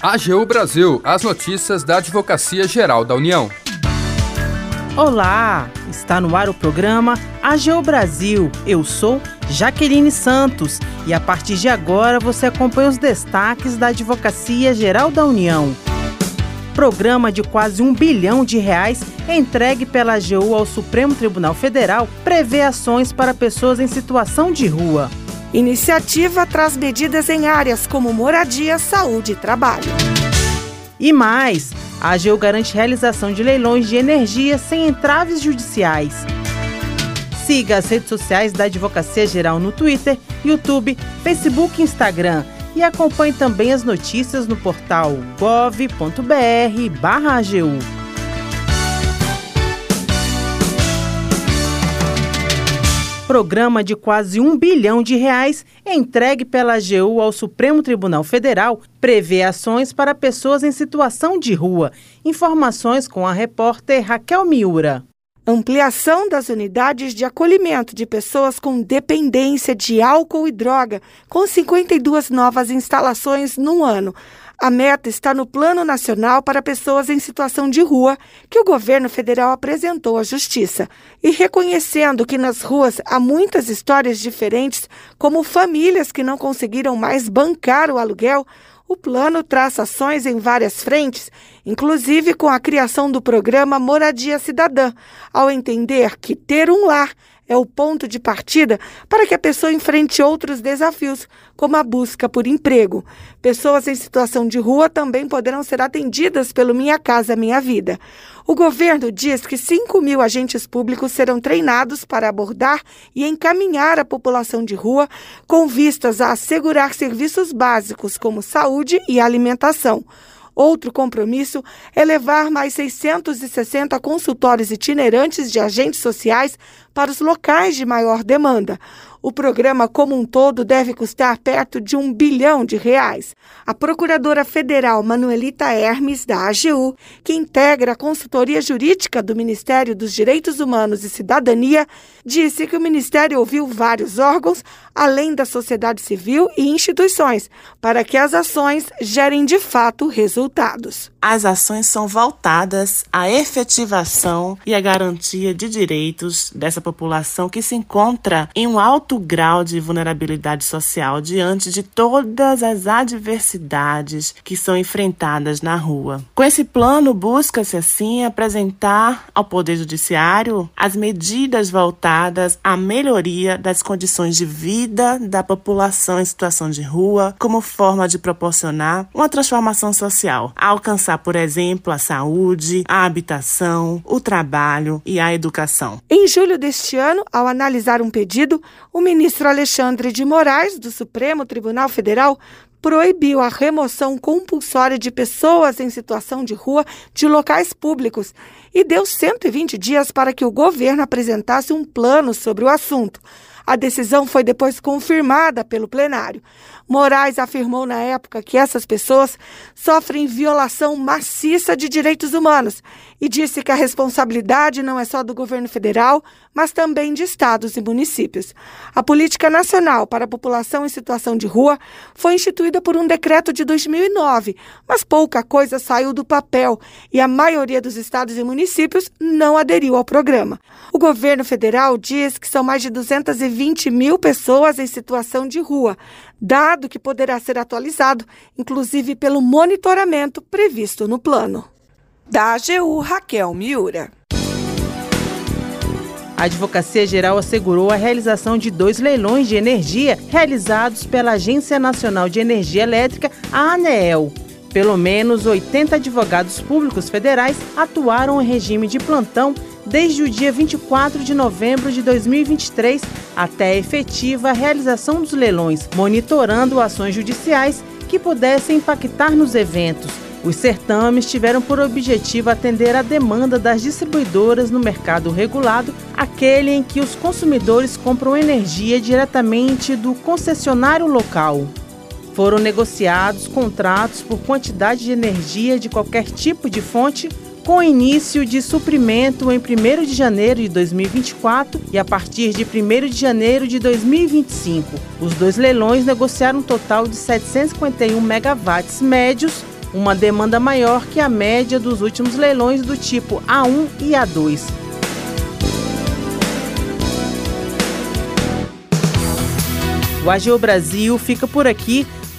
AGU Brasil, as notícias da Advocacia Geral da União. Olá, está no ar o programa AGU Brasil. Eu sou Jaqueline Santos e a partir de agora você acompanha os destaques da Advocacia Geral da União. Programa de quase um bilhão de reais entregue pela AGU ao Supremo Tribunal Federal prevê ações para pessoas em situação de rua. Iniciativa traz medidas em áreas como moradia, saúde e trabalho. E mais, a AGU garante realização de leilões de energia sem entraves judiciais. Siga as redes sociais da Advocacia Geral no Twitter, YouTube, Facebook e Instagram. E acompanhe também as notícias no portal gov.br/agu. programa de quase um bilhão de reais entregue pela AGU ao Supremo Tribunal Federal prevê ações para pessoas em situação de rua. Informações com a repórter Raquel Miura. Ampliação das unidades de acolhimento de pessoas com dependência de álcool e droga, com 52 novas instalações no ano. A meta está no Plano Nacional para Pessoas em Situação de Rua, que o governo federal apresentou à Justiça. E reconhecendo que nas ruas há muitas histórias diferentes, como famílias que não conseguiram mais bancar o aluguel, o plano traça ações em várias frentes, inclusive com a criação do programa Moradia Cidadã, ao entender que ter um lar é o ponto de partida para que a pessoa enfrente outros desafios, como a busca por emprego. Pessoas em situação de rua também poderão ser atendidas pelo Minha Casa Minha Vida. O governo diz que 5 mil agentes públicos serão treinados para abordar e encaminhar a população de rua com vistas a assegurar serviços básicos como saúde e alimentação. Outro compromisso é levar mais 660 consultórios itinerantes de agentes sociais para os locais de maior demanda. O programa como um todo deve custar perto de um bilhão de reais. A procuradora federal Manuelita Hermes, da AGU, que integra a consultoria jurídica do Ministério dos Direitos Humanos e Cidadania, disse que o Ministério ouviu vários órgãos, além da sociedade civil e instituições, para que as ações gerem de fato resultados. As ações são voltadas à efetivação e à garantia de direitos dessa população que se encontra em um alto alto grau de vulnerabilidade social diante de todas as adversidades que são enfrentadas na rua. Com esse plano, busca-se assim apresentar ao Poder Judiciário as medidas voltadas à melhoria das condições de vida da população em situação de rua, como forma de proporcionar uma transformação social, a alcançar, por exemplo, a saúde, a habitação, o trabalho e a educação. Em julho deste ano, ao analisar um pedido, o ministro Alexandre de Moraes, do Supremo Tribunal Federal, proibiu a remoção compulsória de pessoas em situação de rua de locais públicos e deu 120 dias para que o governo apresentasse um plano sobre o assunto. A decisão foi depois confirmada pelo plenário. Moraes afirmou na época que essas pessoas sofrem violação maciça de direitos humanos e disse que a responsabilidade não é só do governo federal, mas também de estados e municípios. A Política Nacional para a População em Situação de Rua foi instituída por um decreto de 2009, mas pouca coisa saiu do papel e a maioria dos estados e municípios não aderiu ao programa. O governo federal diz que são mais de 220 mil pessoas em situação de rua, dado que poderá ser atualizado, inclusive pelo monitoramento previsto no plano. Da AGU, Raquel Miura. A Advocacia Geral assegurou a realização de dois leilões de energia realizados pela Agência Nacional de Energia Elétrica, a ANEEL. Pelo menos 80 advogados públicos federais atuaram em regime de plantão desde o dia 24 de novembro de 2023 até a efetiva realização dos leilões, monitorando ações judiciais que pudessem impactar nos eventos. Os certames tiveram por objetivo atender a demanda das distribuidoras no mercado regulado, aquele em que os consumidores compram energia diretamente do concessionário local. Foram negociados contratos por quantidade de energia de qualquer tipo de fonte com início de suprimento em 1 de janeiro de 2024 e a partir de 1 de janeiro de 2025. Os dois leilões negociaram um total de 751 megawatts médios, uma demanda maior que a média dos últimos leilões do tipo A1 e A2. O AGU Brasil fica por aqui.